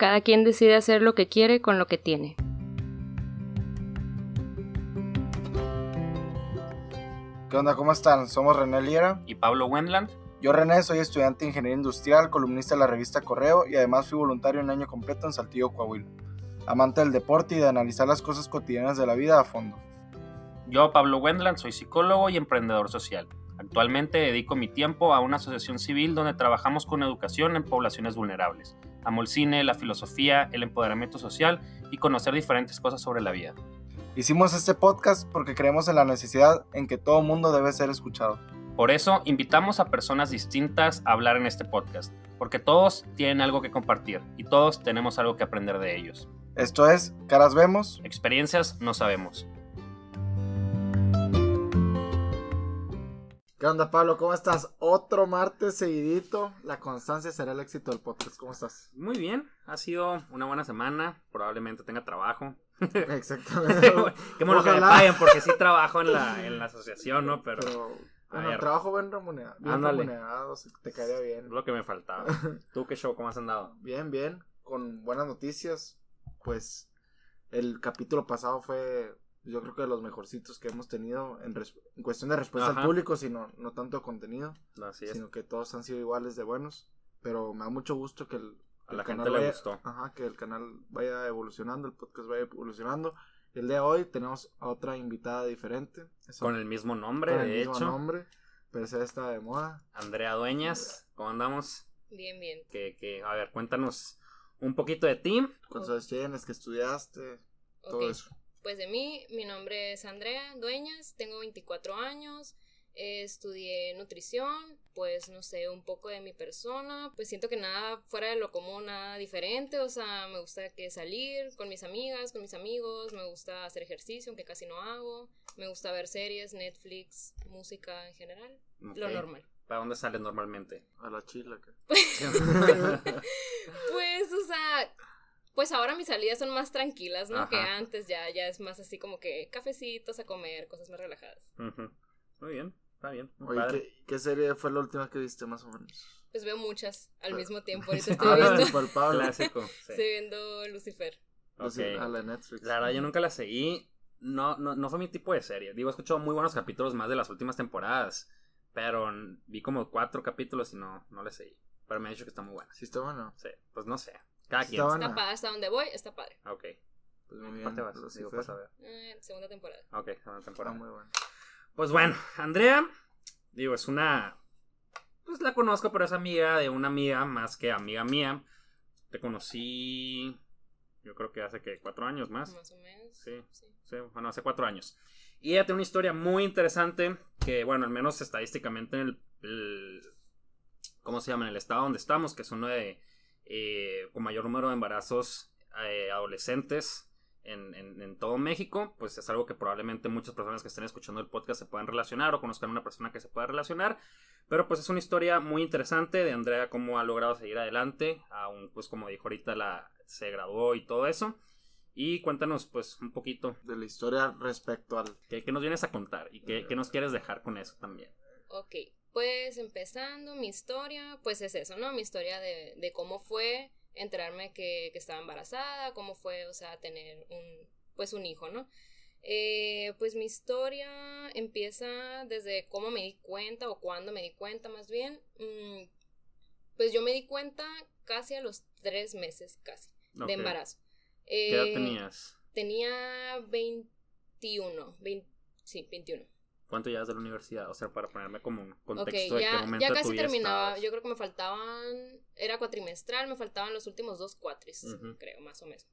Cada quien decide hacer lo que quiere con lo que tiene. ¿Qué onda? ¿Cómo están? Somos René Liera. y Pablo Wendland. Yo, René, soy estudiante de Ingeniería Industrial, columnista de la revista Correo y además fui voluntario un año completo en Saltillo, Coahuila. Amante del deporte y de analizar las cosas cotidianas de la vida a fondo. Yo, Pablo Wendland, soy psicólogo y emprendedor social. Actualmente dedico mi tiempo a una asociación civil donde trabajamos con educación en poblaciones vulnerables. Amo el cine, la filosofía, el empoderamiento social y conocer diferentes cosas sobre la vida. Hicimos este podcast porque creemos en la necesidad en que todo mundo debe ser escuchado. Por eso invitamos a personas distintas a hablar en este podcast, porque todos tienen algo que compartir y todos tenemos algo que aprender de ellos. Esto es Caras Vemos. Experiencias no sabemos. ¿Qué onda, Pablo? ¿Cómo estás? Otro martes seguidito. La constancia será el éxito del podcast. ¿Cómo estás? Muy bien, ha sido una buena semana, probablemente tenga trabajo. Exactamente. Qué bueno que me paguen porque sí trabajo en la, en la asociación, ¿no? Pero, Pero, bueno, trabajo bien remunerado. Bien Ándale. remunerado, te caería bien. lo que me faltaba. ¿Tú qué show? ¿Cómo has andado? Bien, bien, con buenas noticias. Pues el capítulo pasado fue, yo creo que de los mejorcitos que hemos tenido en, en cuestión de respuesta Ajá. al público, sino no tanto contenido, Así es. sino que todos han sido iguales de buenos. Pero me da mucho gusto que el, A la el gente canal le vaya- gustó. Ajá, que el canal vaya evolucionando, el podcast vaya evolucionando. El día de hoy tenemos a otra invitada diferente. Esa- Con el mismo nombre, con el de mismo hecho. nombre, pero esa está de moda. Andrea Dueñas, ¿cómo andamos? Bien, bien. Que, que, a ver, cuéntanos un poquito de ti. ¿Cuántos años tienes? ¿Que estudiaste? Todo eso. Pues de mí, mi nombre es Andrea Dueñas, tengo 24 años, eh, estudié nutrición, pues no sé, un poco de mi persona, pues siento que nada fuera de lo común, nada diferente, o sea, me gusta que salir con mis amigas, con mis amigos, me gusta hacer ejercicio, aunque casi no hago, me gusta ver series, Netflix, música en general, lo normal. ¿Para dónde sales normalmente? A la chila. Pues, o sea, pues ahora mis salidas son más tranquilas, ¿no? Ajá. Que antes ya, ya es más así como que cafecitos a comer, cosas más relajadas. Muy bien, está bien. muy Oye, padre. ¿qué, qué serie fue la última que viste más o menos? Pues veo muchas al Ah. mismo tiempo. Ahorita estoy Ah, viendo, Palpable. Clásico. sí. estoy viendo Lucifer. No sé, Ok. A la Netflix. La verdad, yo nunca la seguí. No, no, no fue mi tipo de serie. Digo, he escuchado muy buenos capítulos más de las últimas temporadas. Pero vi como cuatro capítulos y no, no le seguí. Pero me han dicho que está muy buena. Sí, está bueno. Sí, pues no sé. Cada quien. está padre, hasta donde voy, está padre. Ok. Pues muy ¿En qué bien. parte vas? Lucifer. Digo, pues a ver. Eh, segunda temporada. Ok, segunda Está temporada. muy bueno. Pues bueno, Andrea, digo, es una. Pues la conozco, pero es amiga de una amiga más que amiga mía. Te conocí. Yo creo que hace que cuatro años más. Más o menos. Sí. sí. Sí, bueno, hace cuatro años. Y ella tiene una historia muy interesante que, bueno, al menos estadísticamente en el, el- ¿cómo se llama? En el estado donde estamos, que es uno de, eh, con mayor número de embarazos eh, adolescentes en, en- en todo México, pues es algo que probablemente muchas personas que estén escuchando el podcast se puedan relacionar o conozcan a una persona que se pueda relacionar. Pero pues es una historia muy interesante de Andrea, cómo ha logrado seguir adelante, aún pues como dijo ahorita, la, se graduó y todo eso. Y cuéntanos pues un poquito De la historia respecto al. ¿Qué, qué nos vienes a contar? ¿Y qué, qué nos quieres dejar con eso también? Ok, pues empezando mi historia, pues es eso, ¿no? Mi historia de, de cómo fue enterarme que, que estaba embarazada, cómo fue, o sea, tener un, pues un hijo, ¿no? Eh, pues mi historia empieza desde cómo me di cuenta o cuándo me di cuenta más bien. Mm, pues yo me di cuenta casi a los tres meses, casi, de embarazo. ¿Qué edad Eh, tenías? Tenía 21, 20 sí, 21. ¿Cuánto llevas de la universidad? O sea, para ponerme como un contexto de qué ya, momento ya casi terminaba. estabas. Yo creo que me faltaban. Era cuatrimestral, me faltaban los últimos dos cuatris, creo, más o menos.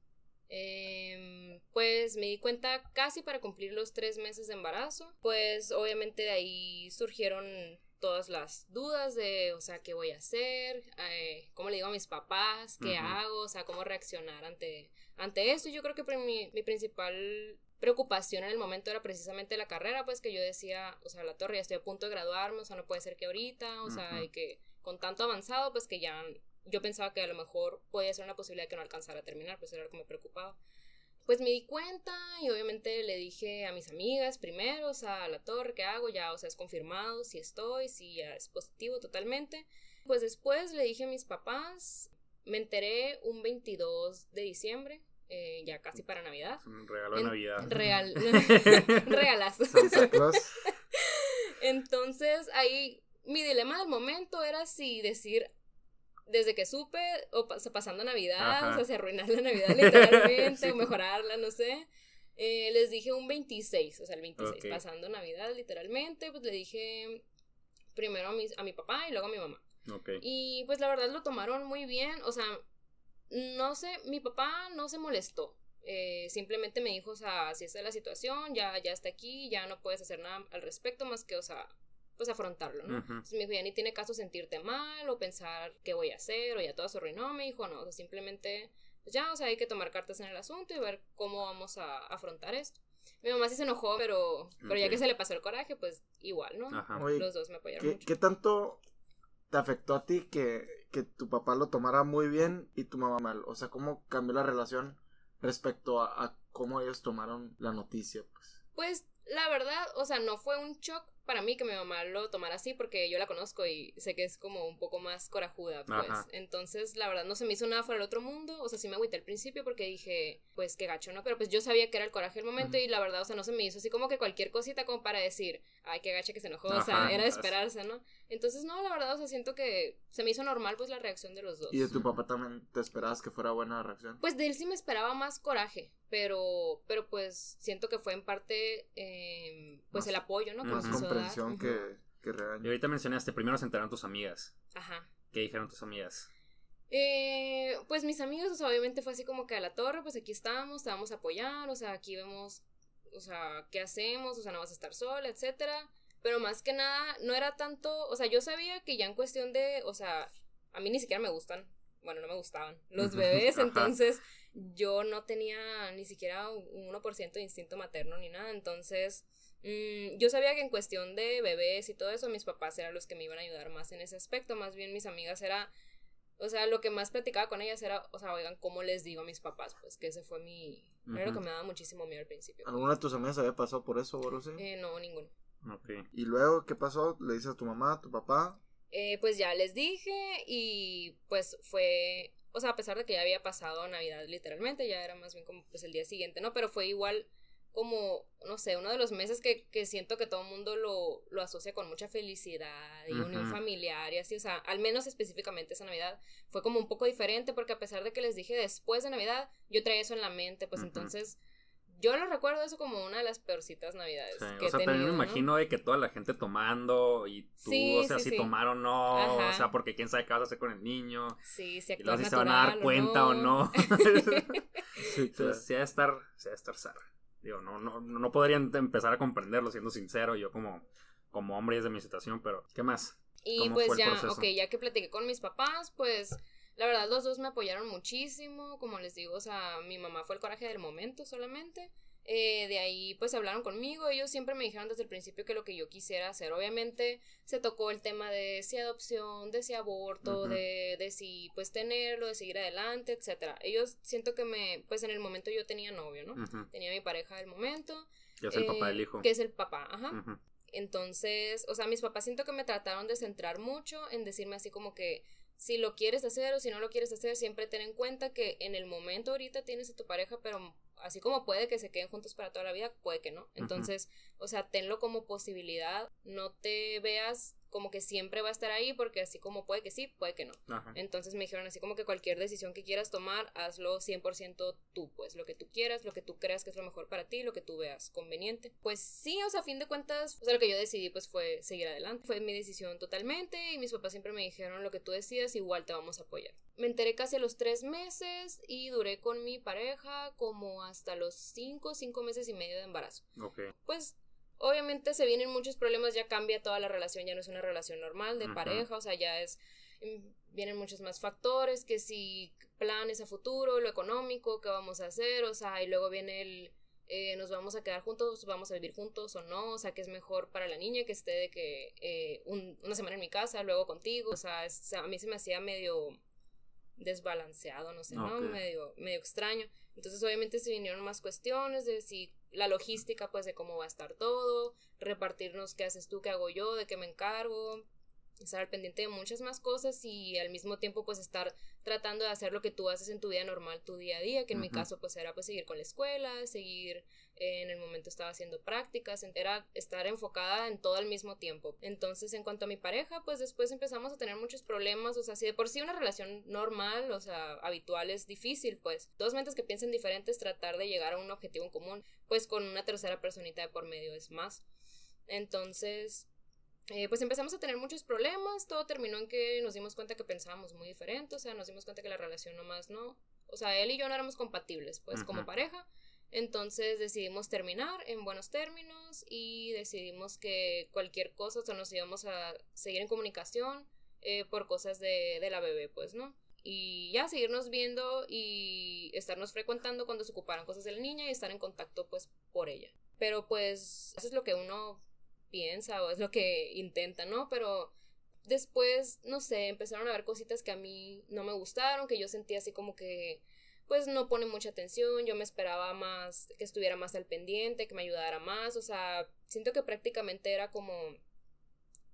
Em, pues me di cuenta casi para cumplir los tres meses de embarazo. Pues obviamente de ahí surgieron todas las dudas de, o sea, qué voy a hacer, eh, cómo le digo a mis papás, qué hago, o sea, cómo reaccionar ante, ante esto. Yo creo que mi principal preocupación en el momento era precisamente la carrera, pues que yo decía, o sea, la torre, ya estoy a punto de graduarme, o sea, no puede ser que ahorita, o sea, Ujú. y que con tanto avanzado, pues que ya yo pensaba que a lo mejor podía ser una posibilidad que no alcanzara a terminar, pues era lo que me preocupaba. Pues me di cuenta y obviamente le dije a mis amigas primero, o sea, a la torre, ¿qué hago? Ya, o sea, es confirmado si estoy, si ya es positivo totalmente. Pues después le dije a mis papás, me enteré un 22 de diciembre, eh, ya casi para Navidad. Un regalo de Navidad. Real, regalazo. Entonces, ahí mi dilema del momento era si decir desde que supe, o pasando Navidad, o sea, si arruinar la Navidad literalmente, o mejorarla, no sé. Eh, les dije un 26, o sea, el 26, pasando Navidad literalmente, pues le dije primero a mi, a mi papá y luego a mi mamá. Y pues la verdad lo tomaron muy bien, o sea, no sé, mi papá no se molestó. Eh, simplemente me dijo, o sea, si esta es la situación, ya, ya está aquí, ya no puedes hacer nada al respecto más que, o sea, pues afrontarlo, ¿no? Entonces me dijo, ya ni tiene caso sentirte mal o pensar qué voy a hacer o ya todo se arruinó. Me dijo, no, o sea, simplemente, pues ya, o sea, hay que tomar cartas en el asunto y ver cómo vamos a afrontar esto. Mi mamá sí se enojó, pero, pero ya que se le pasó el coraje, pues igual, ¿no? Los dos me apoyaron ¿qué, mucho. ¿Qué tanto te afectó a ti que, que tu papá lo tomara muy bien y tu mamá mal? O sea, ¿cómo cambió la relación respecto a, a cómo ellos tomaron la noticia? Pues, pues la verdad, o sea, no fue un shock para mí que mi mamá lo tomara así porque yo la conozco y sé que es como un poco más corajuda, pues. Entonces, la verdad, no se me hizo nada fuera del otro mundo. O sea, sí me agüité al principio porque dije, pues qué gacho, ¿no? Pero pues yo sabía que era el coraje del momento y la verdad, o sea, no se me hizo así como que cualquier cosita como para decir, ay, qué gacha que se enojó. o sea, era de esperarse, ¿no? Entonces, no, la verdad, o sea, siento que se me hizo normal pues la reacción de los dos. ¿Y de tu papá también te esperabas que fuera buena reacción? Pues de él sí me esperaba más coraje, pero, pero pues siento que fue en parte, eh, pues el apoyo, ¿no? Más comprensión que y ahorita mencionaste, primero se enteraron tus amigas. Ajá. ¿Qué dijeron tus amigas? Eh, pues mis amigos, o sea, obviamente fue así como que a la torre, pues aquí estamos, te vamos a apoyar, o sea, aquí vemos, o sea, qué hacemos, o sea, no vas a estar sola, etcétera. Pero más que nada, no era tanto, o sea, yo sabía que ya en cuestión de, o sea, a mí ni siquiera me gustan, bueno, no me gustaban los bebés, entonces yo no tenía ni siquiera un 1% de instinto materno ni nada, entonces Mm, yo sabía que en cuestión de bebés y todo eso, mis papás eran los que me iban a ayudar más en ese aspecto. Más bien mis amigas era, o sea, lo que más platicaba con ellas era, o sea, oigan, ¿cómo les digo a mis papás? Pues que ese fue mi, era lo que me daba muchísimo miedo al principio. ¿Alguna de tus amigas había pasado por eso, Borussia? Eh, no, ninguno. ¿Y luego qué pasó? ¿Le dices a tu mamá, a tu papá? Eh, pues ya les dije y pues fue, o sea, a pesar de que ya había pasado Navidad literalmente, ya era más bien como pues el día siguiente, ¿no? Pero fue igual como, no sé, uno de los meses que, que siento que todo el mundo lo, lo, asocia con mucha felicidad y unión familiar y así, o sea, al menos específicamente esa Navidad fue como un poco diferente porque a pesar de que les dije después de Navidad, yo traía eso en la mente, pues entonces yo lo recuerdo eso como una de las peorcitas navidades. que o sea, también me imagino de que toda la gente tomando y tú, o sea, si tomaron o no, o sea, porque quién sabe qué vas a hacer con el niño. Sí, si, y luego si se van a dar cuenta o no. sí, Entonces, sí, estar, sí, estar Digo, no, no, no podrían empezar a comprenderlo, siendo sincero, yo como, como hombre es de mi situación, pero ¿qué más? Y pues ya, ok, ya que platiqué con mis papás, pues la verdad los dos me apoyaron muchísimo, como les digo, o sea, mi mamá fue el coraje del momento solamente. Eh, de ahí pues hablaron conmigo, ellos siempre me dijeron desde el principio que lo que yo quisiera hacer, obviamente se tocó el tema de si adopción, de si aborto, de, de si pues tenerlo, de seguir adelante, etcétera. Ellos siento que me, pues en el momento yo tenía novio, ¿no? Tenía mi pareja del momento. Que es el papá del hijo. Que es el papá, ajá. Entonces, o sea, mis papás siento que me trataron de centrar mucho en decirme así como que si lo quieres hacer o si no lo quieres hacer, siempre ten en cuenta que en el momento ahorita tienes a tu pareja, pero así como puede que se queden juntos para toda la vida, puede que no. Entonces, o sea, tenlo como posibilidad, no te veas como que siempre va a estar ahí, porque así como puede que sí, puede que no. Entonces me dijeron así como que cualquier decisión que quieras tomar, hazlo 100% tú, pues lo que tú quieras, lo que tú creas que es lo mejor para ti, lo que tú veas conveniente. Pues sí, o sea, a fin de cuentas, o sea, lo que yo decidí pues fue seguir adelante. Fue mi decisión totalmente y mis papás siempre me dijeron lo que tú decidas, igual te vamos a apoyar. Me enteré casi a los tres meses y duré con mi pareja como hasta los cinco, cinco meses y medio de embarazo. Ok. Pues obviamente se vienen muchos problemas, ya cambia toda la relación, ya no es una relación normal de pareja, o sea, ya es, mm, vienen muchos más factores, que si planes a futuro, lo económico, qué vamos a hacer, o sea, y luego viene el, eh, nos vamos a quedar juntos, vamos a vivir juntos o no, o sea, que es mejor para la niña que esté de que eh, una semana en mi casa, luego contigo, o sea, a mí se me hacía medio desbalanceado, no sé, ¿no? Medio, medio extraño. Entonces, obviamente, se vinieron más cuestiones de si la logística, pues, de cómo va a estar todo, repartirnos qué haces tú, qué hago yo, de qué me encargo. estar al pendiente de muchas más cosas y al mismo tiempo pues estar tratando de hacer lo que tú haces en tu vida normal, tu día a día, que en mi caso pues era pues seguir con la escuela, seguir en el momento estaba haciendo prácticas, era estar enfocada en todo al mismo tiempo. Entonces en cuanto a mi pareja pues después empezamos a tener muchos problemas, o sea, si de por sí una relación normal, o sea, habitual es difícil, pues dos mentes que piensen diferentes tratar de llegar a un objetivo en común, pues con una tercera personita de por medio es más. Entonces, eh, pues empezamos a tener muchos problemas, todo terminó en que nos dimos cuenta que pensábamos muy diferente, o sea, nos dimos cuenta que la relación nomás no, o sea, él y yo no éramos compatibles, pues como pareja, entonces decidimos terminar en buenos términos y decidimos que cualquier cosa, o sea, nos íbamos a seguir en comunicación eh, por cosas de, de la bebé, pues, ¿no? y ya seguirnos viendo y estarnos frecuentando cuando se ocuparan cosas de la niña y estar en contacto pues por ella. Pero pues eso es lo que uno piensa o es lo que intenta, ¿no? Pero después, no sé, empezaron a ver cositas que a mí no me gustaron, que yo sentía así como que pues no pone mucha atención, yo me esperaba más, que estuviera más al pendiente, que me ayudara más, o sea, siento que prácticamente era como,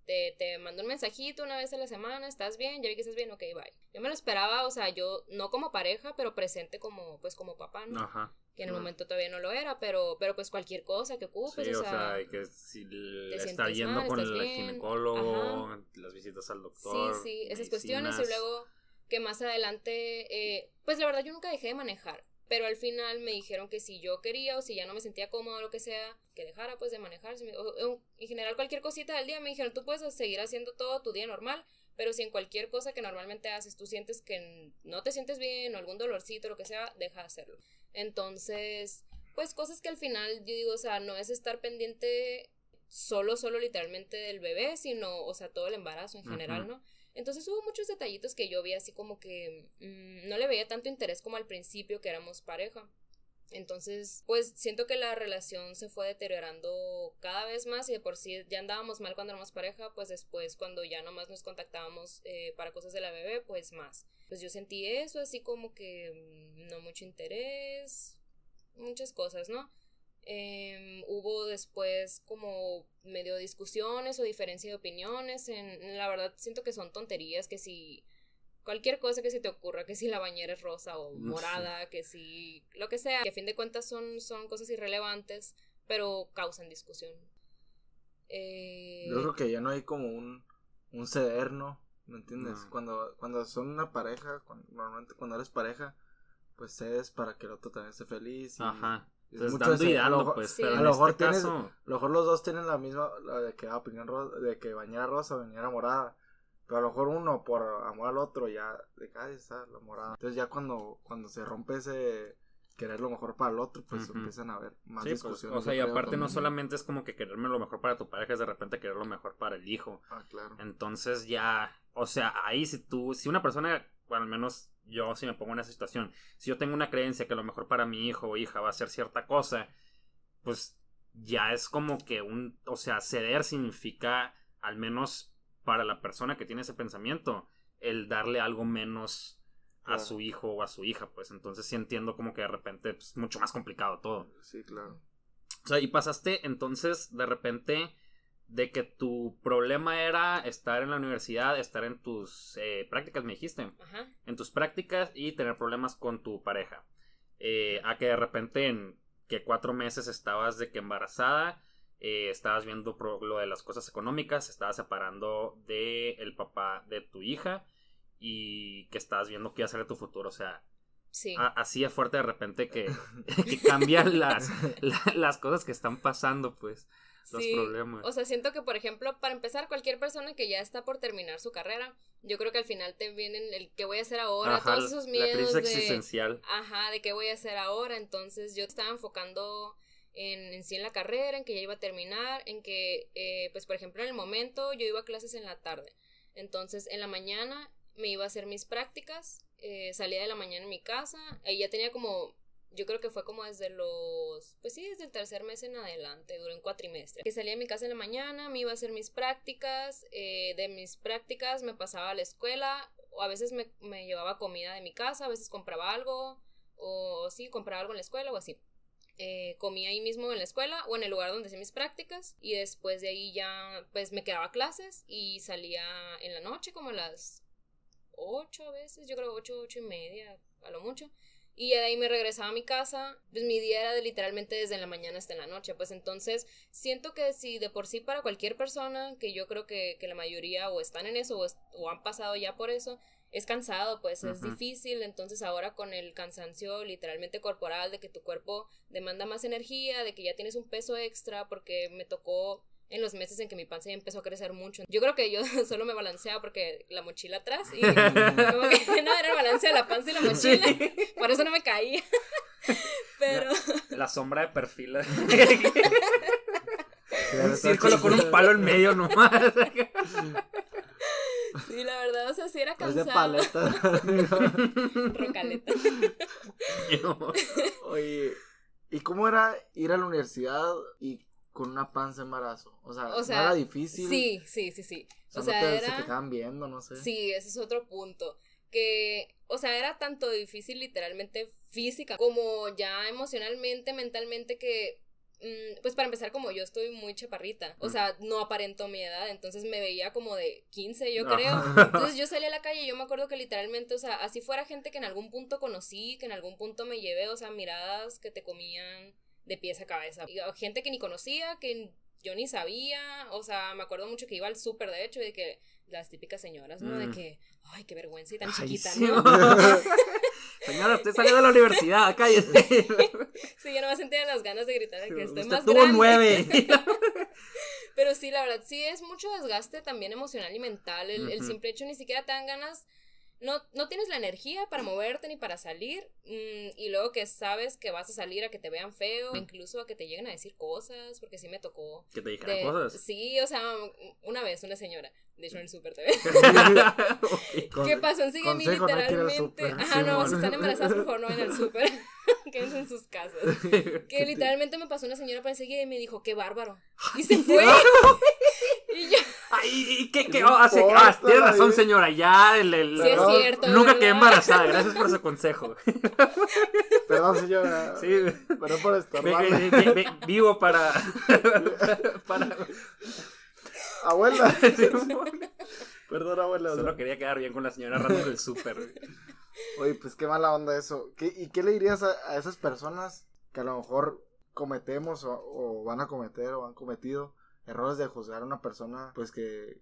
te, te mando un mensajito una vez a la semana, ¿estás bien? Ya vi que estás bien, ok, bye. Yo me lo esperaba, o sea, yo no como pareja, pero presente como, pues como papá, ¿no? Ajá que en el momento todavía no lo era, pero, pero pues cualquier cosa que ocupes. Sí, o, sea, que si está yendo con el ginecólogo, las visitas al doctor. Sí, sí, esas cuestiones y luego que más adelante, eh, pues la verdad yo nunca dejé de manejar, pero al final me dijeron que si yo quería o si ya no me sentía cómodo o lo que sea, que dejara pues de manejar. en general cualquier cosita del día me dijeron, tú puedes seguir haciendo todo tu día normal, pero si en cualquier cosa que normalmente haces tú sientes que no te sientes bien o algún dolorcito o lo que sea, deja de hacerlo. Entonces, pues cosas que al final yo digo, o sea, no es estar pendiente solo, solo literalmente del bebé, sino, o sea, todo el embarazo en general, ¿no? Entonces hubo muchos detallitos que yo vi así como que mm, no le veía tanto interés como al principio que éramos pareja. Entonces, pues siento que la relación se fue deteriorando cada vez más y de por sí ya andábamos mal cuando éramos pareja, pues después cuando ya nomás nos contactábamos eh, para cosas de la bebé, pues más. Pues yo sentí eso, así como que mm, no mucho interés, muchas cosas, ¿no? Em, hubo después como medio discusiones o diferencia de opiniones. En, la verdad siento que son tonterías que si cualquier cosa que se te ocurra, que si la bañera es rosa o morada, que si lo que sea, que a fin de cuentas son, son cosas irrelevantes, pero causan discusión. Eh... Yo creo que ya no hay como un, un ceder, ¿no? ¿Me entiendes? Cuando, cuando son una pareja, normalmente cuando eres pareja, pues cedes para que el otro también esté feliz. Y, Ajá. Es mucho a lo, pues, a lo mejor este tienes, a lo mejor los dos tienen la misma, la de que, opinión rosa, de que bañera rosa, bañera morada. Pero a lo mejor uno por amor al otro ya de cada está la morada. Entonces ya cuando, cuando se rompe ese querer lo mejor para el otro, pues empiezan a haber más pues, discusiones. o sea, y aparte no solamente es como que quererme lo mejor para tu pareja, es de repente querer lo mejor para el hijo. Ah, claro. Entonces ya, o sea, ahí si tú, si una persona, bueno, al menos yo si me pongo en esa situación, si yo tengo una creencia que lo mejor para mi hijo o hija va a ser cierta cosa, pues ya es como que un, o sea, ceder significa al menos para la persona que tiene ese pensamiento, el darle algo menos a su hijo o a su hija, pues entonces sí entiendo como que de repente es pues, mucho más complicado todo. Sí, claro. O sea, y pasaste entonces de repente de que tu problema era estar en la universidad, estar en tus eh, prácticas, me dijiste, Ajá. en tus prácticas y tener problemas con tu pareja. Eh, a que de repente en que cuatro meses estabas de que embarazada eh, estabas viendo lo de las cosas económicas, estabas separando de el papá de tu hija y que estabas viendo qué iba a ser tu futuro, o sea, sí. así es fuerte de repente que, que cambian las, las cosas que están pasando, pues, los problemas. O sea, siento que, por ejemplo, para empezar, cualquier persona que ya está por terminar su carrera, yo creo que al final te vienen el qué voy a hacer ahora, todos esos miedos. La crisis existencial. Ajá, de qué voy a hacer ahora, entonces yo estaba enfocando en, en sí en la carrera, en que ya iba a terminar, en que, eh, pues por ejemplo, en el momento yo iba a clases en la tarde. Entonces, en la mañana me iba a hacer mis prácticas, eh, salía de la mañana en mi casa, ahí ya tenía como, yo creo que fue como desde los, pues sí, desde el tercer mes en adelante, duró un cuatrimestre. Que salía de mi casa en la mañana, me iba a hacer mis prácticas, eh, de mis prácticas me pasaba a la escuela, o a veces me, me llevaba comida de mi casa, a veces compraba algo, o sí, compraba algo en la escuela o así. eh, comía ahí mismo en la escuela o en el lugar donde hacía mis prácticas y después de ahí ya pues me quedaba clases y salía en la noche como a las 8 veces, yo creo 8, 8 y media a lo mucho. Y ya de ahí me regresaba a mi casa, pues mi día era de literalmente desde la mañana hasta la noche, pues entonces siento que si de por sí para cualquier persona, que yo creo que, que la mayoría o están en eso o, o han pasado ya por eso, es cansado, pues es difícil, entonces ahora con el cansancio literalmente corporal, de que tu cuerpo demanda más energía, de que ya tienes un peso extra, porque me tocó en los meses en que mi panza ya empezó a crecer mucho. Yo creo que yo solo me balanceaba porque la mochila atrás y como que no era el balance de la panza y la mochila, por eso no me caía. Pero la, sombra de perfil. un círculo con un palo en medio nomás. Sí, la verdad, o sea, sí era cansado. Es de paleta. Rocaleta. Oye, ¿y cómo era ir a la universidad y con una panza embarazo? O sea, o sea era difícil? Sí, sí, sí, sí. O sea, era... se te estaban viendo, no sé. Sí, ese es otro punto. Que, o sea, era tanto difícil literalmente física como ya emocionalmente, mentalmente, que Mm, pues para empezar, como yo estoy muy chaparrita, o mm. sea, no aparento mi edad, entonces me veía como de 15, yo creo. Entonces yo salí a la calle y yo me acuerdo que literalmente, o sea, así fuera gente que en algún punto conocí, que en algún punto me llevé, o sea, miradas que te comían de pies a cabeza. Y, gente que ni conocía, que yo ni sabía, o sea, me acuerdo mucho que iba al súper, de hecho, de que las típicas señoras, ¿no? De mm. que, ay, qué vergüenza y tan chiquita, ¿no? Señora, usted salió de la universidad, cállese. sí, yo no me sentía las ganas de gritar que estoy más tuvo nueve. Pero sí, la verdad, sí es mucho desgaste también emocional y mental. El, el simple hecho ni siquiera te dan ganas no, no tienes la energía para moverte ni para salir mm, y luego que sabes que vas a salir a que te vean feo, incluso a que te lleguen a decir cosas, porque sí me tocó. ¿Que te dijeran cosas? Sí, o sea, una vez una señora, de hecho en el Super TV, ¿qué pasó? Sigue mí literalmente. Ajá, no, si están embarazadas, por favor, no vayan al Super. Quédense en sus casas. Que literalmente me pasó una señora por enseguida y me dijo, qué bárbaro. Y se fue. Y ¿qué, qué? Oh, hace, ah, tiene razón, señora. Ya, el. el sí, es cierto. Nunca quedé embarazada. Gracias por ese consejo. Perdón, señora. Sí. Pero por esto. Vivo para. para. Abuela. Perdón, abuela. Solo quería quedar bien con la señora random del súper. Oye, pues qué mala onda eso. ¿Y qué le dirías a, esas personas que a lo mejor cometemos o, van a cometer o han cometido errores de juzgar a una persona pues que,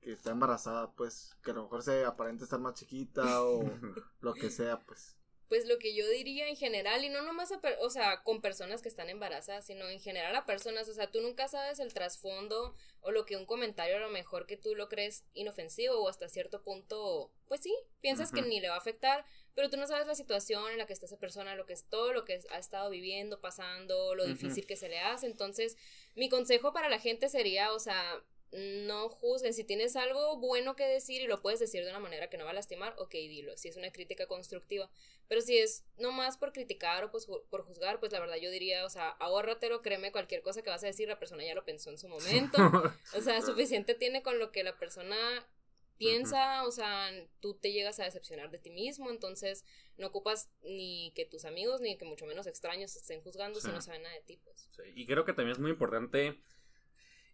que está embarazada, pues que a lo mejor se aparenta estar más chiquita o lo que sea, pues? pues lo que yo diría en general, y no nomás a, o sea, con personas que están embarazadas, sino en general a personas, o sea, tú nunca sabes el trasfondo o lo que un comentario a lo mejor que tú lo crees inofensivo o hasta cierto punto, pues sí, piensas que ni le va a afectar, pero tú no sabes la situación en la que está esa persona, lo que es todo, lo que ha estado viviendo, pasando, lo difícil que se le hace, entonces mi consejo para la gente sería, o sea, no juzguen. Si tienes algo bueno que decir y lo puedes decir de una manera que no va a lastimar, ok, dilo. Si es una crítica constructiva. Pero si es nomás por criticar o pues, por juzgar, pues la verdad yo diría, o sea, ahórratelo, créeme, cualquier cosa que vas a decir, la persona ya lo pensó en su momento. o sea, suficiente tiene con lo que la persona piensa, o sea, tú te llegas a decepcionar de ti mismo, entonces no ocupas ni que tus amigos ni que mucho menos extraños estén juzgando si no saben nada de ti, pues. Y creo que también es muy importante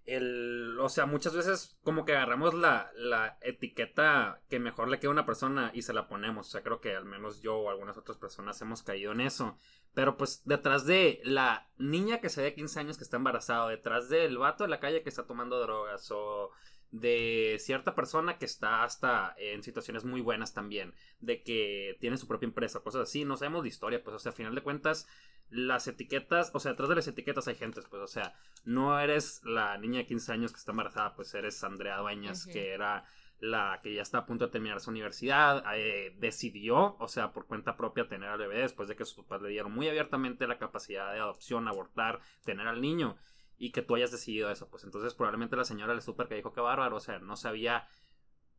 el, o sea, muchas veces como que agarramos la, la, etiqueta que mejor le queda a una persona y se la ponemos. O sea, creo que al menos yo o algunas otras personas hemos caído en eso. Pero pues detrás de la niña que se ve 15 años que está embarazada, detrás del vato de la calle que está tomando drogas o de cierta persona que está hasta en situaciones muy buenas también, de que tiene su propia empresa, cosas así, no sabemos de historia, pues o sea, a final de cuentas las etiquetas, o sea, detrás de las etiquetas hay gente, pues, o sea, no eres la niña de 15 años que está embarazada, pues eres Andrea Dueñas, que era la que ya está a punto de terminar su universidad, eh, decidió, o sea, por cuenta propia tener al bebé después de que sus papás le dieron muy abiertamente la capacidad de adopción, abortar, tener al niño, y que tú hayas decidido eso, pues entonces probablemente la señora del súper que dijo que bárbaro, o sea, no sabía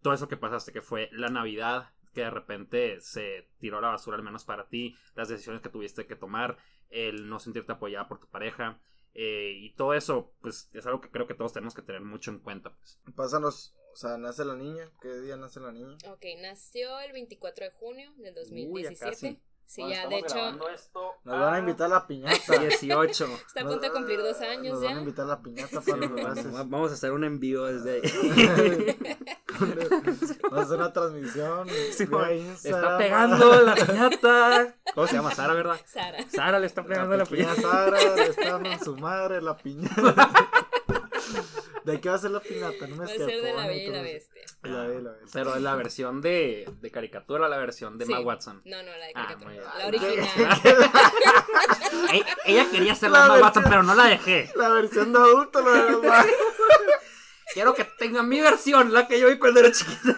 todo eso que pasaste, que fue la Navidad, que de repente se tiró a la basura, al menos para ti, las decisiones que tuviste que tomar, el no sentirte apoyada por tu pareja. Eh, y todo eso, pues es algo que creo que todos tenemos que tener mucho en cuenta. Pues. Pásanos, o sea, nace la niña. ¿Qué día nace la niña? Ok, nació el 24 de junio del 2017. Sí, ya, de hecho. Esto nos van a invitar a la piñata. 18. Está a punto de cumplir dos años nos ya. Nos van a invitar a la piñata para sí, Vamos a hacer un envío desde ahí. Vamos a hacer una transmisión. Sí, está pegando la piñata. ¿Cómo se llama? Sara, ¿verdad? Sara. Sara le está pegando la, la piñata. Sara le está dando su madre la piñata. ¿De qué va a ser la piñata? No me va a ser de la Bella y la Bestia. La Bella y la Bestia. Pero es la versión de, de caricatura o la versión de sí. Ma Watson. No, no, la de Ah, caricatura. bien. la original. Ella quería ser la, La Ma versión- Watson, pero no la dejé. La versión de adulto, la de Quiero que tenga mi versión, la que yo vi cuando era chiquita.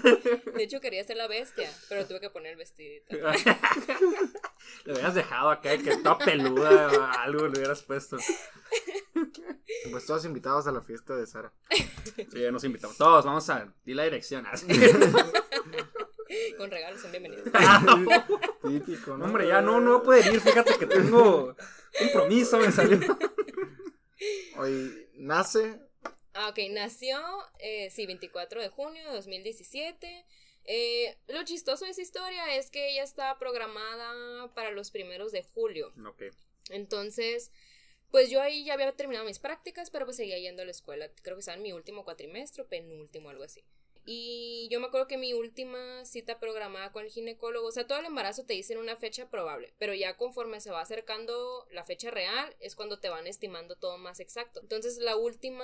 De hecho, quería ser la bestia, pero tuve que poner el vestidito. Le hubieras dejado acá que toda peluda o algo le hubieras puesto. Pues todos invitados a la fiesta de Sara. Sí, ya nos invitamos. Todos, vamos a di la dirección. así. Con regalos son bienvenidos. Típico, ¿no? Hombre, ya no, no poder ir. Fíjate que tengo compromiso, me salió. Oye, nace. Ah, ok, nació, eh, sí, 24 de junio de 2017. Eh, lo chistoso de esa historia es que ella estaba programada para los primeros de julio. Ok. Entonces, pues yo ahí ya había terminado mis prácticas, pero pues seguía yendo a la escuela. Creo que estaba en mi último cuatrimestre, penúltimo, algo así. Y yo me acuerdo que mi última cita programada con el ginecólogo, o sea, todo el embarazo te dicen una fecha probable, pero ya conforme se va acercando la fecha real es cuando te van estimando todo más exacto. Entonces, la última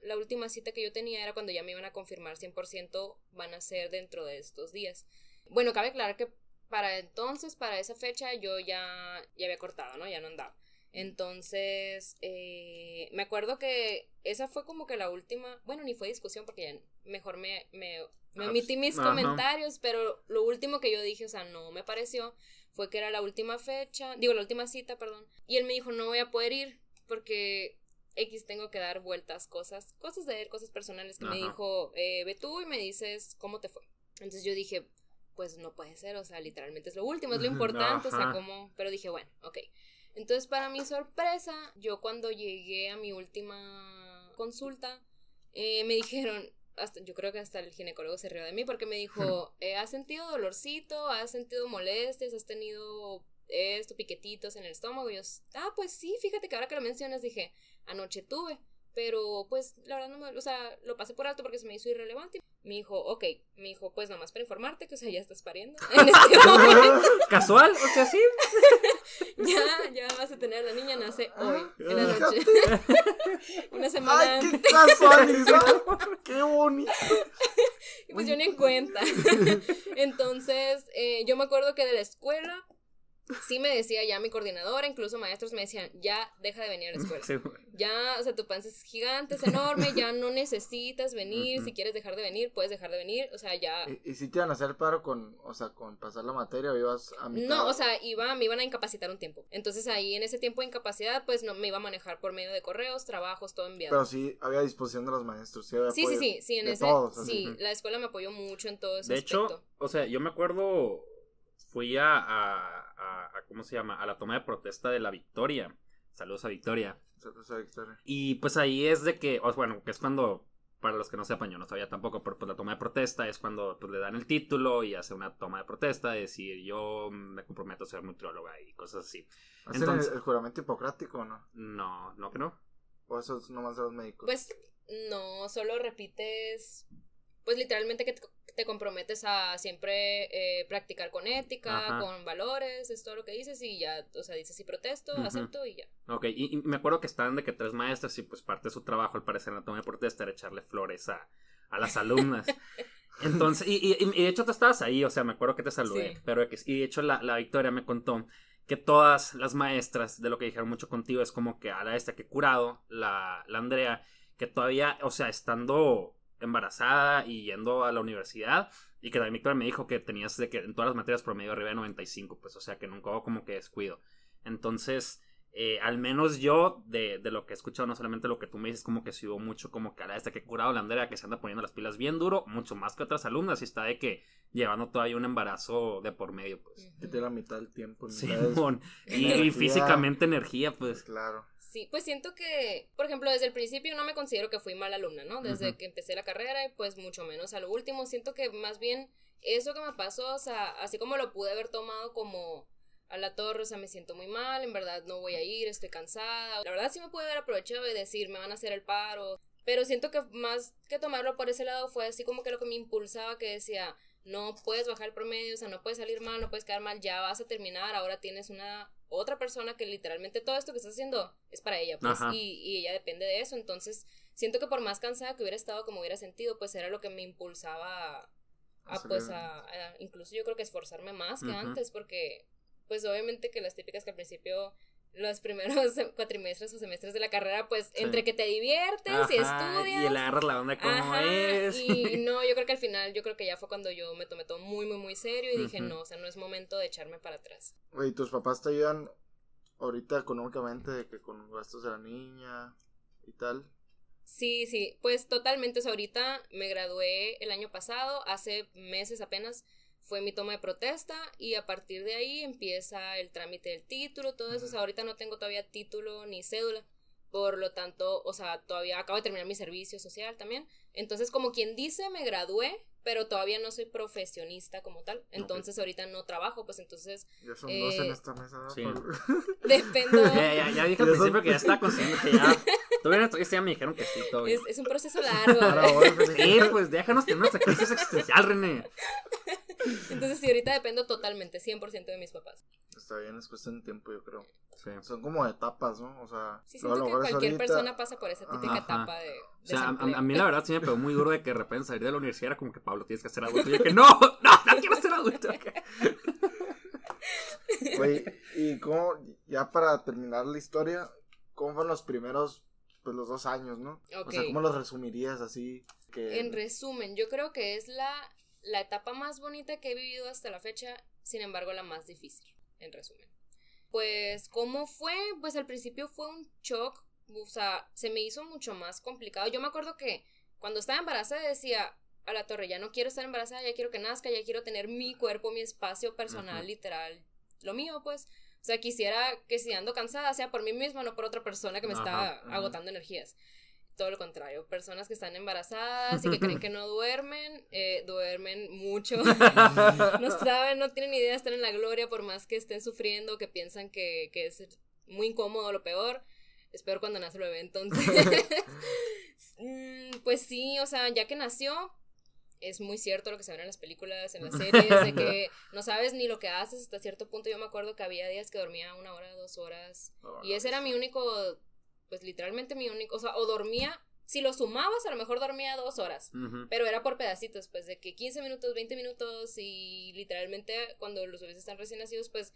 la última cita que yo tenía era cuando ya me iban a confirmar 100% van a ser dentro de estos días. Bueno, cabe aclarar que para entonces, para esa fecha, yo ya, ya había cortado, ¿no? Ya no andaba. Entonces, eh, me acuerdo que esa fue como que la última, bueno, ni fue discusión porque ya mejor me, me, me Ah, omití mis ajá. comentarios, pero lo último que yo dije, o sea, no me pareció, fue que era la última fecha, digo, la última cita, perdón. Y él me dijo, no voy a poder ir porque X tengo que dar vueltas, cosas, cosas de él, cosas personales que me dijo, eh, ve tú y me dices cómo te fue. Entonces yo dije, pues no puede ser, o sea, literalmente es lo último, es lo importante, o sea, como, pero dije, bueno, ok. Entonces, para mi sorpresa, yo cuando llegué a mi última consulta, eh, me dijeron, hasta, yo creo que hasta el ginecólogo se rió de mí porque me dijo, eh, ¿has sentido dolorcito? ¿Has sentido molestias? ¿Has tenido esto, piquetitos en el estómago? Y yo, ah, pues sí, fíjate que ahora que lo mencionas dije, anoche tuve. Pero pues la verdad no me, o sea, lo pasé por alto porque se me hizo irrelevante. Me dijo, ok, me dijo, pues nomás para informarte que, o sea, ya estás pariendo. En este momento, Casual, o sea, sí. ya, ya vas a tener a la niña, nace hoy, en la Fíjate. noche. Una semana ¡Ay, antes. qué casualidad! ¡Qué bonito! Y pues yo ni en cuenta. Entonces, eh, yo me acuerdo que de la escuela, sí me decía ya mi coordinadora, incluso maestros me decían, ya deja de venir a la escuela. Sí. Ya, o sea, tu panza es gigante, es enorme, ya no necesitas venir, si quieres dejar de venir, puedes dejar de venir, o sea, ya... ¿Y, y si te iban a hacer paro con, o sea, con pasar la materia o ibas a mitad? No, o sea, iba, me iban a incapacitar un tiempo. Entonces ahí en ese tiempo de incapacidad, pues no me iba a manejar por medio de correos, trabajos, todo enviado. Pero sí había disposición de los maestros. Sí, había Sí, sí, sí, sí, en ese, todos, sí, la escuela me apoyó mucho en todo ese De hecho, o sea, yo me acuerdo, fui a, a, a- a- ¿cómo se llama? A la toma de protesta de la Victoria. Saludos a Victoria. Esa- esa victoria. Y pues ahí es de que, bueno, que es cuando, para los que no sepan, yo no sabía tampoco, pero pues la toma de protesta es cuando pues, le dan el título y hace una toma de protesta, de decir yo me comprometo a ser nutrióloga y cosas así. ¿Hacen Entonces- el, el juramento hipocrático o no? No, no que no. ¿O eso es nomás de los médicos? Pues no, solo repites, pues literalmente que te, te comprometes a siempre eh, practicar con ética, Ajá. con valores, es todo lo que dices y ya, o sea, dices sí protesto, Ujú. acepto y ya. Ok, y, y me acuerdo que estaban de que tres maestras y pues parte de su trabajo al parecer en la toma de protesta era echarle flores a, a las alumnas. Entonces, y, y- y de hecho tú estabas ahí, o sea, me acuerdo que te saludé, Sí. pero y de hecho la, la Victoria me contó que todas las maestras, de lo que dijeron mucho contigo, es como que a la esta que curado, la, la Andrea, que todavía, o sea, estando embarazada y yendo a la universidad, y que también me dijo que tenías de que en todas las materias promedio arriba de 95, pues, o sea, que nunca hubo como que descuido. Entonces, eh, al menos yo, de, de lo que he escuchado, no solamente lo que tú me dices, como que sí hubo mucho como que a la esta que curado la Andrea, que se anda poniendo las pilas bien duro, mucho más que otras alumnas, y está de que llevando todavía un embarazo de por medio, pues. Que tiene la mitad del tiempo. Y, físicamente energía, Pues pues. claro. Sí, pues siento que, por ejemplo, desde el principio no me considero que fui mala alumna, ¿no? Desde que empecé la carrera y pues mucho menos a lo último, siento que más bien eso que me pasó, o sea, así como lo pude haber tomado como a la torre, o sea, me siento muy mal, en verdad no voy a ir, estoy cansada. La verdad sí me puede haber aprovechado y decir, me van a hacer el paro. Pero siento que más que tomarlo por ese lado fue así como que lo que me impulsaba, que decía, no puedes bajar el promedio, o sea, no puedes salir mal, no puedes quedar mal, ya vas a terminar, ahora tienes una otra persona que literalmente todo esto que estás haciendo es para ella, pues, y, y, ella depende de eso, entonces siento que por más cansada que hubiera estado, como hubiera sentido, pues era lo que me impulsaba a, pues, a, incluso yo creo que esforzarme más que antes, porque, pues, obviamente que las típicas que al principio los primeros cuatrimestres o semestres de la carrera, pues entre que te diviertes y estudias. Y le agarras la onda como es. Y no, yo creo que al final, yo creo que ya fue cuando yo me tomé todo muy, muy, muy serio y dije, no, o sea, no es momento de echarme para atrás. Oye, ¿tus papás te ayudan ahorita económicamente de que con gastos de la niña y tal? Sí, sí, pues totalmente. O sea, ahorita me gradué el año pasado, hace meses apenas fue mi toma de protesta y a partir de ahí empieza el trámite del título, todo eso. O sea, ahorita no tengo todavía título ni cédula. Por lo tanto, o sea, todavía acabo de terminar mi servicio social también. Entonces, como quien dice, me gradué, pero todavía no soy profesionista como tal. Entonces, ahorita no trabajo, pues entonces. Ya son dos en eh, esta mesa, ¿no? Sí. Dependo. Ya, ya, ya dije al principio que ya estaba consciente que ya. Todavía, ya me dijeron que sí, todo es, es, un proceso largo. sí, pues déjanos tener nuestra crisis existencial, René. Entonces, sí, ahorita dependo totalmente, 100% de mis papás. Está bien, es cuestión de tiempo, yo creo. Sí. Son como etapas, ¿no? O sea, sí, siento que cualquier persona pasa por esa típica etapa de. O sea, a, mí la verdad sí me pegó muy duro de que de repente salir de la universidad era como que Pablo tienes que hacer adulto. Y yo que no, no, no quiero ser adulto. Oye, y cómo, ya para terminar la historia, ¿cómo fueron los primeros, pues los dos años, ¿no? O sea, ¿cómo los resumirías así? Que... En resumen, yo creo que es la, la etapa más bonita que he vivido hasta la fecha, sin embargo la más difícil, en resumen. Pues, ¿cómo fue? Pues al principio fue un shock, o sea, se me hizo mucho más complicado. Yo me acuerdo que cuando estaba embarazada decía, a la torre, ya no quiero estar embarazada, ya quiero que nazca, ya quiero tener mi cuerpo, mi espacio personal, literal, lo mío, pues. O sea, quisiera que si ando cansada sea por mí misma, no por otra persona que me está agotando energías. Todo lo contrario, personas que están embarazadas y que creen que no duermen, eh, duermen mucho, no saben, no tienen idea de estar en la gloria por más que estén sufriendo, que piensan que, que es muy incómodo, lo peor, es peor cuando nace el bebé, entonces, mm, pues sí, o sea, ya que nació, es muy cierto lo que se ve en las películas, en las series, de que no sabes ni lo que haces hasta cierto punto. Yo me acuerdo que había días que dormía una hora, dos horas. y ese era mi único, pues literalmente mi único, o sea, o dormía, si lo sumabas, a lo mejor dormía dos horas, pero era por pedacitos, pues de que 15 minutos, 20 minutos y literalmente cuando los bebés están recién nacidos, pues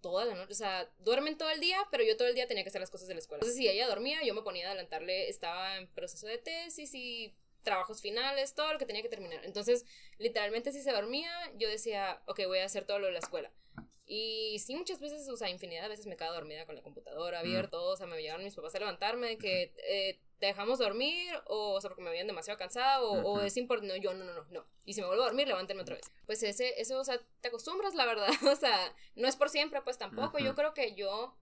toda la noche, o sea, duermen todo el día, pero yo todo el día tenía que hacer las cosas de la escuela. Entonces, si ella dormía, yo me ponía a adelantarle, estaba en proceso de tesis y trabajos finales, todo lo que tenía que terminar. Entonces, literalmente si se dormía, yo decía, ok, voy a hacer todo lo de la escuela. Y sí, muchas veces, o sea, infinidad de veces me quedaba dormida con la computadora abierta, o sea, me llegaron mis papás a levantarme de que eh, te dejamos dormir, o, o, sea, porque me veían demasiado cansada, o, o es importante, no, yo no, no, no, no. Y si me vuelvo a dormir, levántenme otra vez. Pues ese, eso, o sea, te acostumbras, la verdad, o sea, no es por siempre, pues tampoco. Yo creo que yo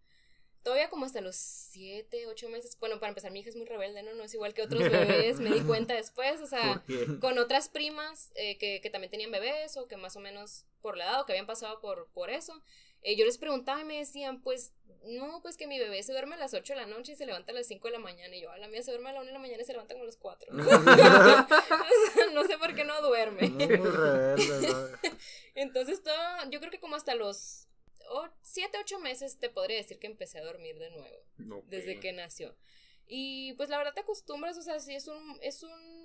todavía como hasta los 7, 8 meses, bueno, para empezar, mi hija es muy rebelde, ¿no? No es igual que otros bebés, me di cuenta después, o sea, con otras primas eh, que, que, también tenían bebés o que más o menos por la edad o que habían pasado por, por eso, eh, yo les preguntaba y me decían, pues, no, pues que mi bebé se duerme a las 8 de la noche y se levanta a las 5 de la mañana, y yo, a la mía se duerme a la 1 de la mañana y se levanta como a las 4. no sé por qué no duerme. Muy rebelde, ¿no? Entonces, todo, yo creo que como hasta los o siete, ocho meses te podría decir que empecé a dormir de nuevo. Desde que nació. Y pues la verdad te acostumbras, o sea, si es un, es un,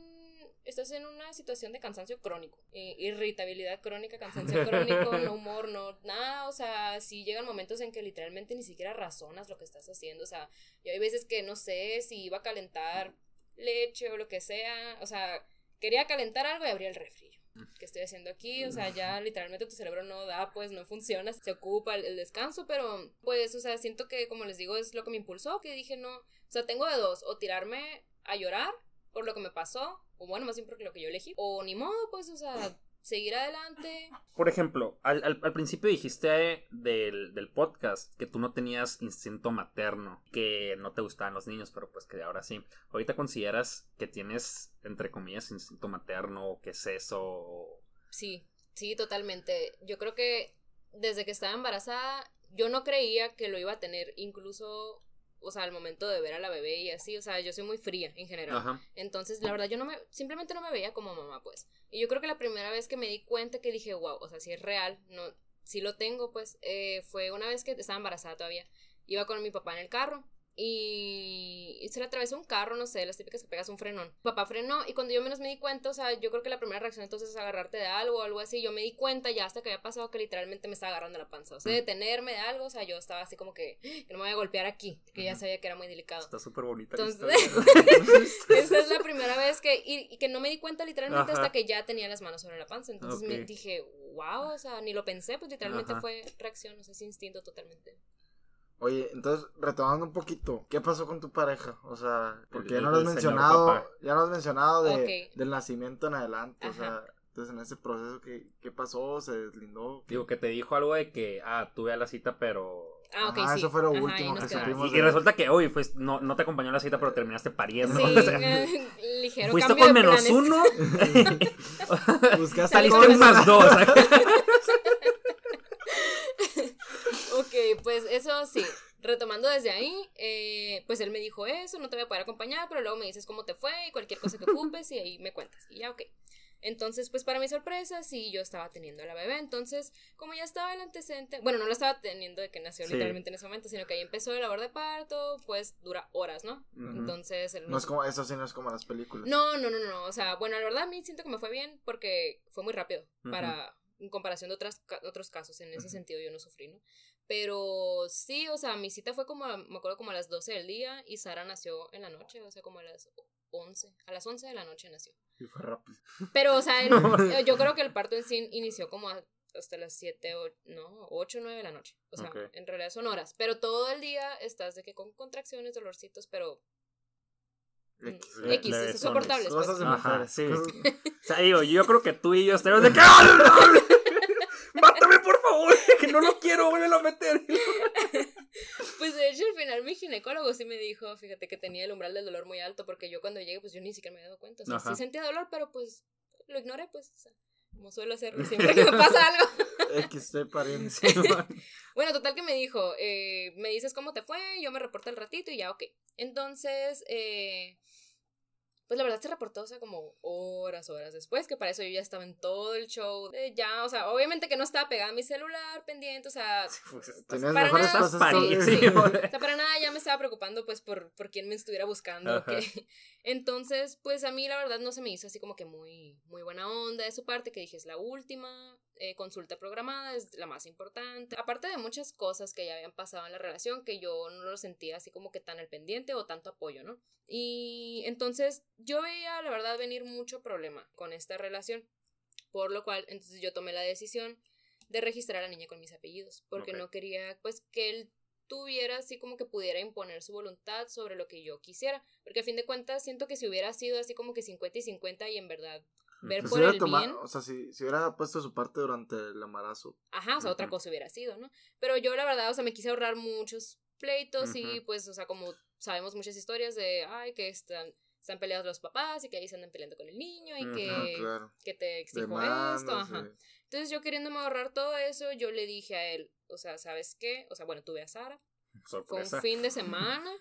estás en una situación de cansancio crónico, irritabilidad crónica, cansancio crónico, no humor, no, nada, o sea, si llegan momentos en que literalmente ni siquiera razonas lo que estás haciendo, o sea, y hay veces que no sé si iba a calentar leche o lo que sea, o sea, quería calentar algo y abría el refri. Que estoy haciendo aquí, o sea, ya literalmente tu cerebro no da, pues no funciona, se ocupa el, descanso, pero pues, o sea, siento que como les digo es lo que me impulsó, que dije, no, o sea, tengo de dos, o tirarme a llorar por lo que me pasó, o bueno, más bien por lo que yo elegí, o ni modo, pues, o sea, seguir adelante. Por ejemplo, al, al, principio dijiste del, del, podcast que tú no tenías instinto materno, que no te gustaban los niños, pero pues que ahora sí. Ahorita consideras que tienes, entre comillas, instinto materno, ¿qué es eso? Sí, sí, totalmente. Yo creo que desde que estaba embarazada yo no creía que lo iba a tener incluso o sea, al momento de ver a la bebé y así, o sea, yo soy muy fría en general. Entonces, la verdad, yo no me, simplemente no me veía como mamá, pues. Y yo creo que la primera vez que me di cuenta que dije, wow, o sea, si es real, no, si lo tengo, pues, eh, fue una vez que estaba embarazada todavía. Iba con mi papá en el carro y, se le atravesó un carro, no sé, las típicas que pegas un frenón. Papá frenó y cuando yo menos me di cuenta, o sea, yo creo que la primera reacción entonces es agarrarte de algo o algo así. Yo me di cuenta ya hasta que había pasado que literalmente me estaba agarrando la panza. O sea, detenerme de algo, o sea, yo estaba así como que, que no me voy a golpear aquí, que ya sabía que era muy delicado. Está súper bonita. Entonces, esa es la primera vez que, y, que no me di cuenta literalmente hasta que ya tenía las manos sobre la panza. Entonces me dije, wow, o sea, ni lo pensé, pues literalmente fue reacción, o sea, ese instinto totalmente. Oye, entonces, retomando un poquito, ¿qué pasó con tu pareja? O sea, porque ya no lo has mencionado, ya no has mencionado de, del nacimiento en adelante, o sea, entonces en ese proceso, ¿qué, ¿qué pasó? ¿Se deslindó? Digo, que te dijo algo de que, ah, tuve a la cita, pero... Ah, ok, sí. eso fue lo último que supimos. Y, resulta que, uy, pues, no, no te acompañó a la cita, pero terminaste pariendo. Sí, eh, ligero Fuiste con menos uno. Buscaste Saliste más dos. Ok, pues eso sí. Retomando desde ahí, eh, pues él me dijo eso, no te voy a poder acompañar, pero luego me dices cómo te fue y cualquier cosa que ocupes y ahí me cuentas. Y ya, ok. Entonces, pues para mi sorpresa, sí, yo estaba teniendo a la bebé. Entonces, como ya estaba el antecedente, bueno, no lo estaba teniendo de que nació literalmente en ese momento, sino que ahí empezó el labor de parto, pues dura horas, ¿no? Entonces, no es como, eso sí no es como las películas. No, no, no, no. O sea, bueno, la verdad a mí siento que me fue bien porque fue muy rápido para en comparación de otras, otros casos, en ese sentido yo no sufrí, ¿no? Pero sí, o sea, mi cita fue como, me acuerdo como a las 12 del día y Sara nació en la noche, o sea, como a las 11, a las 11 de la noche nació. Y fue rápido. Pero, o sea, yo creo que el parto en sí inició como hasta las 7, o, no, 8, 9 de la noche. O sea, en realidad son horas. Pero todo el día estás de que con contracciones, dolorcitos, pero X, X soportables. Pues. Ajá, sí. o sea, digo, yo creo que tú y yo estaremos de que ¡Ah, ¡Mátame, por favor! Que no lo quiero, vuelve a meter. pues de hecho, al final mi ginecólogo sí me dijo, fíjate que tenía el umbral del dolor muy alto, porque yo cuando llegué, pues yo ni siquiera me había dado cuenta. O sea, sí sentía dolor, pero pues lo ignoré, pues, o sea, como suelo hacerlo siempre que me pasa algo. es que estoy pariendo. bueno, total que me dijo, eh, me dices cómo te fue, yo me reporto al ratito y ya, ok. Entonces, eh, pues la verdad se reportó, o sea, como horas, horas después, que para eso yo ya estaba en todo el show. ya, o sea, obviamente que no estaba pegada a mi celular, pendiente, o sea, pues, para nada, o sea, para nada ya me estaba preocupando, pues, por, por quién me estuviera buscando. Entonces, pues a mí la verdad no se me hizo así como que muy, muy buena onda de su parte, que dije, es la última, eh, consulta programada es la más importante. Aparte de muchas cosas que ya habían pasado en la relación que yo no lo sentía así como que tan al pendiente o tanto apoyo, ¿no? Y entonces yo veía, la verdad, venir mucho problema con esta relación. Por lo cual, entonces yo tomé la decisión de registrar a la niña con mis apellidos, porque no quería, pues, que él tuviera así como que pudiera imponer su voluntad sobre lo que yo quisiera, porque a fin de cuentas siento que si hubiera sido así como que 50 y 50 y en verdad ver por el bien. O sea, si, si hubiera puesto su parte durante el embarazo. Ajá, o sea, otra cosa hubiera sido, ¿no? Pero yo la verdad, o sea, me quise ahorrar muchos pleitos y pues, o sea, como sabemos muchas historias de, ay, que están, están peleados los papás y que ahí se andan peleando con el niño y que, que te exijo esto, ajá. Entonces yo queriéndome ahorrar todo eso, yo le dije a él, o sea, ¿sabes qué? O sea, bueno, tuve a Sara. Fue un fin de semana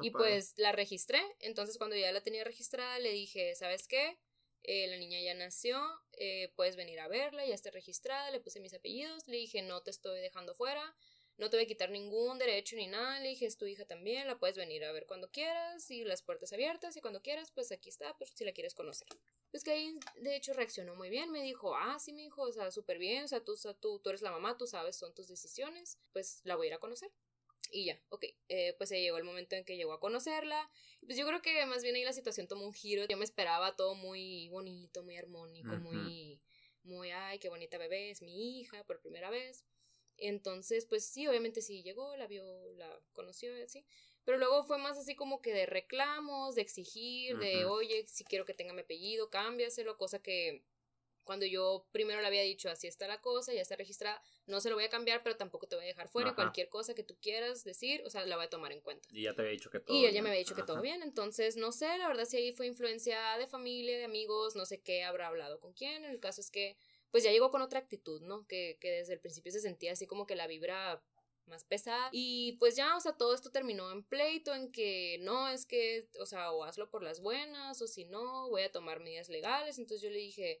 y pues la registré. Entonces cuando ya la tenía registrada, le dije, ¿sabes qué? Eh, la niña ya nació, eh, puedes venir a verla, ya está registrada, le puse mis apellidos, le dije, no te estoy dejando fuera, no te voy a quitar ningún derecho ni nada, le dije, es tu hija también, la puedes venir a ver cuando quieras, y las puertas abiertas, y cuando quieras, pues aquí está, pues si la quieres conocer. Pues que ahí, de hecho, reaccionó muy bien, me dijo, ah, sí, mi hijo, o sea, súper bien, o sea, tú, tú, tú eres la mamá, tú sabes, son tus decisiones, pues la voy a ir a conocer. Y ya, ok, eh, pues se llegó el momento en que llegó a conocerla. Pues yo creo que más bien ahí la situación tomó un giro. Yo me esperaba todo muy bonito, muy armónico, muy, muy, ay, qué bonita bebé, es mi hija por primera vez. Entonces, pues sí, obviamente sí llegó, la vio, la conoció, así. Pero luego fue más así como que de reclamos, de exigir, de, oye, si quiero que tenga mi apellido, cámbiaselo, cosa que cuando yo primero le había dicho, así está la cosa, ya está registrada, no se lo voy a cambiar, pero tampoco te voy a dejar fuera. Cualquier cosa que tú quieras decir, o sea, la voy a tomar en cuenta. Y ya te había dicho que todo Y él ya me había dicho que todo bien. Entonces, no sé, la verdad si ahí fue influencia de familia, de amigos, no sé qué habrá hablado con quién. El caso es que, pues ya llegó con otra actitud, ¿no? Que, que desde el principio se sentía así como que la vibra más pesada. Y pues ya, o sea, todo esto terminó en pleito, en que no, es que, o sea, o hazlo por las buenas, o si no, voy a tomar medidas legales. Entonces yo le dije,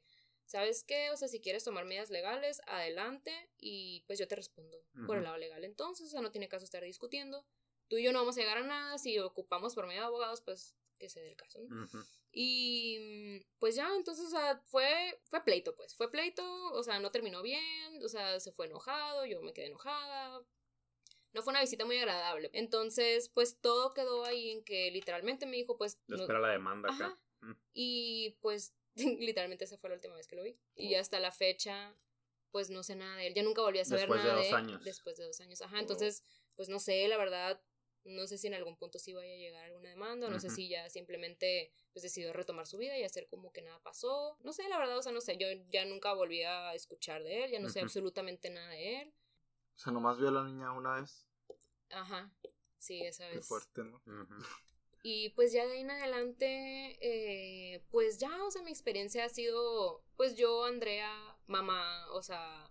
¿sabes qué? O sea, si quieres tomar medidas legales, adelante, y pues yo te respondo por el lado legal. Entonces, o sea, no tiene caso estar discutiendo. Tú y yo no vamos a llegar a nada, si ocupamos por medio de abogados, pues que se dé el caso, ¿no? Y pues ya, entonces, o sea, fue, fue pleito, pues, fue pleito, o sea, no terminó bien, o sea, se fue enojado, yo me quedé enojada, no fue una visita muy agradable. Entonces, pues todo quedó ahí en que literalmente me dijo, pues... espera la demanda acá. Y pues literalmente esa fue la última vez que lo vi. Y hasta la fecha, pues no sé nada de él. Ya nunca volví a saber después nada de, dos Años. Después de dos años. Ajá, entonces, pues no sé, la verdad, no sé si en algún punto sí vaya a llegar alguna demanda, no sé si ya simplemente pues decidió retomar su vida y hacer como que nada pasó. No sé, la verdad, o sea, no sé, yo ya nunca volví a escuchar de él, ya no sé absolutamente nada de él. O sea, nomás vio a la niña una vez. Ajá, sí, esa vez. Qué fuerte, ¿no? Y pues ya de ahí en adelante, eh, pues ya, o sea, mi experiencia ha sido, pues yo, Andrea, mamá, o sea,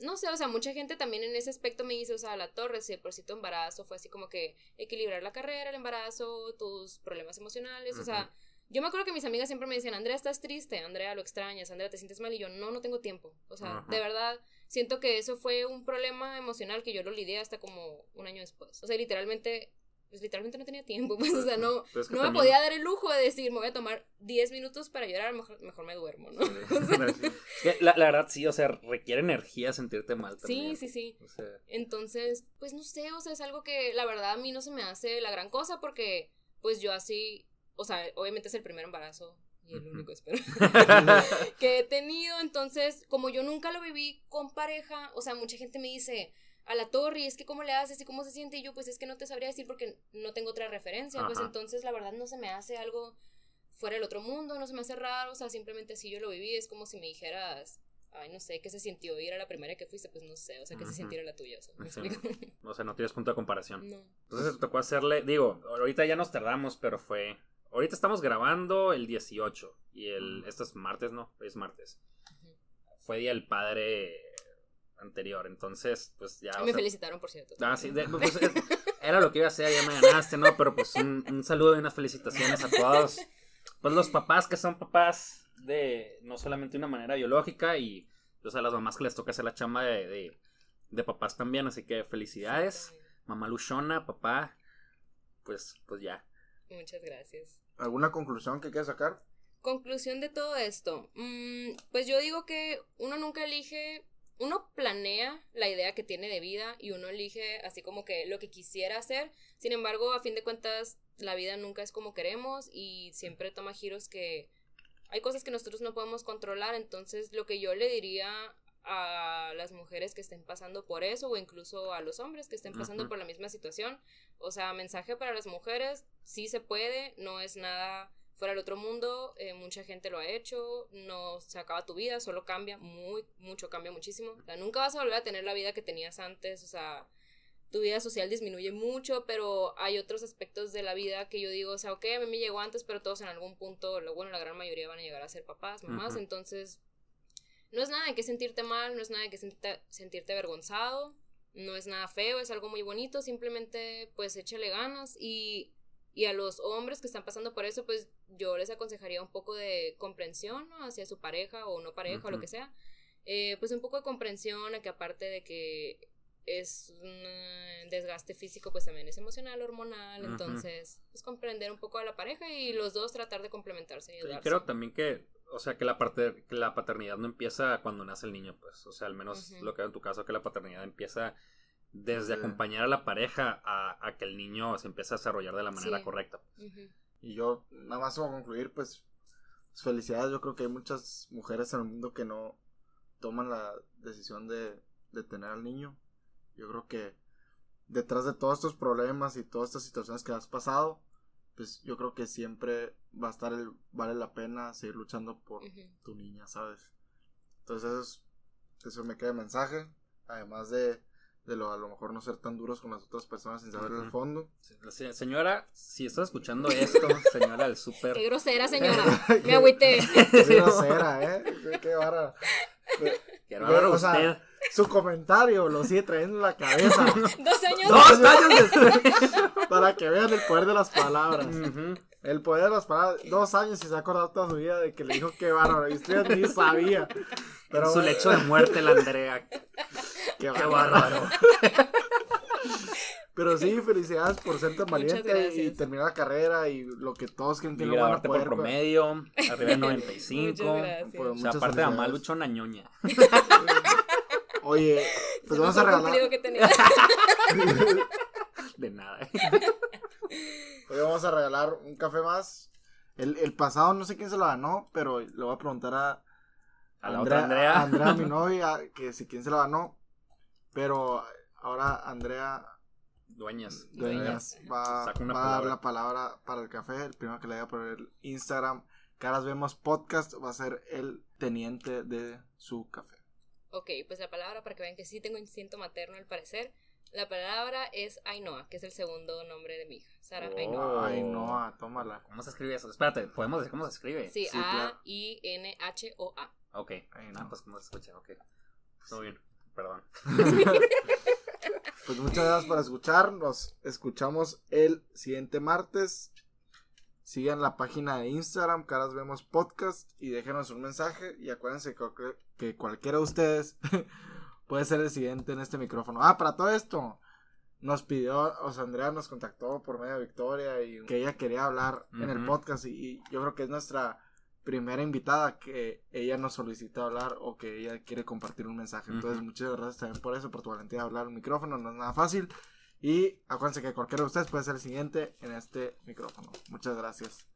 no sé, o sea, mucha gente también en ese aspecto me dice, o sea, la torre, si por si tu embarazo fue así como que equilibrar la carrera, el embarazo, tus problemas emocionales, o sea, yo me acuerdo que mis amigas siempre me decían, Andrea, estás triste, Andrea, lo extrañas, Andrea, te sientes mal, y yo, no, no tengo tiempo, o sea, de verdad, siento que eso fue un problema emocional que yo lo lidié hasta como un año después, o sea, literalmente pues literalmente no tenía tiempo, pues, o sea, no, no me podía dar el lujo de decir, me voy a tomar 10 minutos para llorar, mejor, mejor me duermo, ¿no? la, la, verdad, sí, o sea, requiere energía sentirte mal también. Sí, sí, sí. Entonces, pues no sé, o sea, es algo que la verdad a mí no se me hace la gran cosa porque, pues yo así, o sea, obviamente es el primer embarazo y el único, espero, que he tenido, entonces, como yo nunca lo viví con pareja, o sea, mucha gente me dice a la torre y es que cómo le haces y cómo se siente y yo pues es que no te sabría decir porque no tengo otra referencia, pues entonces la verdad no se me hace algo fuera del otro mundo, no se me hace raro, o sea, simplemente así yo lo viví, es como si me dijeras, ay, no sé, ¿qué se sintió ir a la primera que fuiste? Pues no sé, o sea, ¿qué se sintió la tuya? O sea, ¿me explico? O sea, no tienes punto de comparación. No. Entonces tocó hacerle, digo, ahorita ya nos tardamos, pero fue, ahorita estamos grabando el 18 y el, esto es martes, ¿no? Es martes. Fue Día del Padre anterior. Entonces, pues ya. Me felicitaron, por cierto. Ah, sí, pues, era lo que iba a hacer, ya me ganaste, ¿no? Pero pues un, saludo y unas felicitaciones a todos. Pues los papás que son papás de no solamente una manera biológica y pues a las mamás que les toca hacer la chamba de, de, papás también. Así que felicidades, mamá Luchona, papá. Pues, pues ya. Muchas gracias. ¿Alguna conclusión que quieras sacar? Conclusión de todo esto. Mm, pues yo digo que uno nunca elige uno planea la idea que tiene de vida y uno elige así como que lo que quisiera hacer. Sin embargo, a fin de cuentas, la vida nunca es como queremos y siempre toma giros que hay cosas que nosotros no podemos controlar. Entonces, lo que yo le diría a las mujeres que estén pasando por eso o incluso a los hombres que estén pasando por la misma situación, o sea, mensaje para las mujeres, sí se puede, no es nada fuera del otro mundo, eh, mucha gente lo ha hecho, no se acaba tu vida, solo cambia, muy, mucho, cambia muchísimo. O sea, nunca vas a volver a tener la vida que tenías antes, o sea, tu vida social disminuye mucho, pero hay otros aspectos de la vida que yo digo, o sea, ok, a mí me llegó antes, pero todos en algún punto, lo bueno, la gran mayoría van a llegar a ser papás, mamás, entonces no es nada de que sentirte mal, no es nada de que sentirte, sentirte avergonzado, no es nada feo, es algo muy bonito, simplemente pues échale ganas y y a los hombres que están pasando por eso, pues yo les aconsejaría un poco de comprensión hacia su pareja o no pareja o lo que sea. Eh, pues un poco de comprensión a que aparte de que es un desgaste físico, pues también es emocional, hormonal, entonces, pues comprender un poco a la pareja y los dos tratar de complementarse y ayudarse. Y creo también que, o sea, que la parte, que la paternidad no empieza cuando nace el niño, pues, o sea, al menos lo que en tu caso, que la paternidad empieza desde acompañar a la pareja a, que el niño se empiece a desarrollar de la manera correcta. Pues. Y yo, nada más a concluir, pues, pues, felicidades. Yo creo que hay muchas mujeres en el mundo que no toman la decisión de, de tener al niño. Yo creo que detrás de todos estos problemas y todas estas situaciones que has pasado, pues yo creo que siempre va a estar el, vale la pena seguir luchando por tu niña, ¿sabes? Entonces eso, eso me queda mensaje, además de de lo a lo mejor no ser tan duros con las otras personas sin saber el fondo. señora, si estás escuchando esto, señora del súper. Qué grosera, señora. Me agüité. Qué grosera, ¿eh? Qué, barra. Qué barra usted. su comentario lo sigue trayendo en la cabeza. Dos años Dos años después. para que vean el poder de las palabras. El poder de las palabras. Dos años y se ha acordado toda su vida de que le dijo que bárbaro. Y usted ni sabía. Pero, su lecho de muerte, la Andrea. Qué bárbaro. Pero sí, felicidades por ser tan valiente y terminar la carrera y lo que todos quieren que no van a poder. por promedio, arriba de 95. o sea, aparte de Amalucho Lucho una ñoña. Oye, pues vamos a regalar. Que tenía. de nada. Hoy vamos a regalar un café más. El, el pasado no sé quién se lo ganó, pero le voy a preguntar a, a la Andrea, otra Andrea. A Andrea, mi novia, que si quién se lo ganó. Pero ahora Andrea Dueñas. Dueñas. Va, a dar la palabra para el café. El primero que le diga por el Instagram, Caras Vemos Podcast, va a ser el teniente de su café. Ok, pues la palabra para que vean que sí tengo instinto materno al parecer. La palabra es Ainhoa, que es el segundo nombre de mi hija. Sara oh, Ainhoa. Ainhoa, tómala. ¿Cómo se escribe eso? Espérate, ¿podemos decir cómo se escribe? Sí, A-I-N-H-O-A. Ok, Ainhoa, pues cómo se escucha, ok. Todo bien, perdón. Pues muchas gracias por escuchar. Nos escuchamos el siguiente martes. Sigan la página de Instagram, Caras Vemos Podcast, y déjenos un mensaje. Y acuérdense que, cualquiera de ustedes puede ser el siguiente en este micrófono. Ah, para todo esto, nos pidió, o sea, Andrea nos contactó por medio de Victoria y que ella quería hablar en el podcast. y, yo creo que es nuestra primera invitada que ella nos solicita hablar o que ella quiere compartir un mensaje. Entonces, muchas gracias también por eso, por tu valentía de hablar al micrófono, no es nada fácil. Y acuérdense que cualquiera de ustedes puede ser el siguiente en este micrófono. Muchas gracias.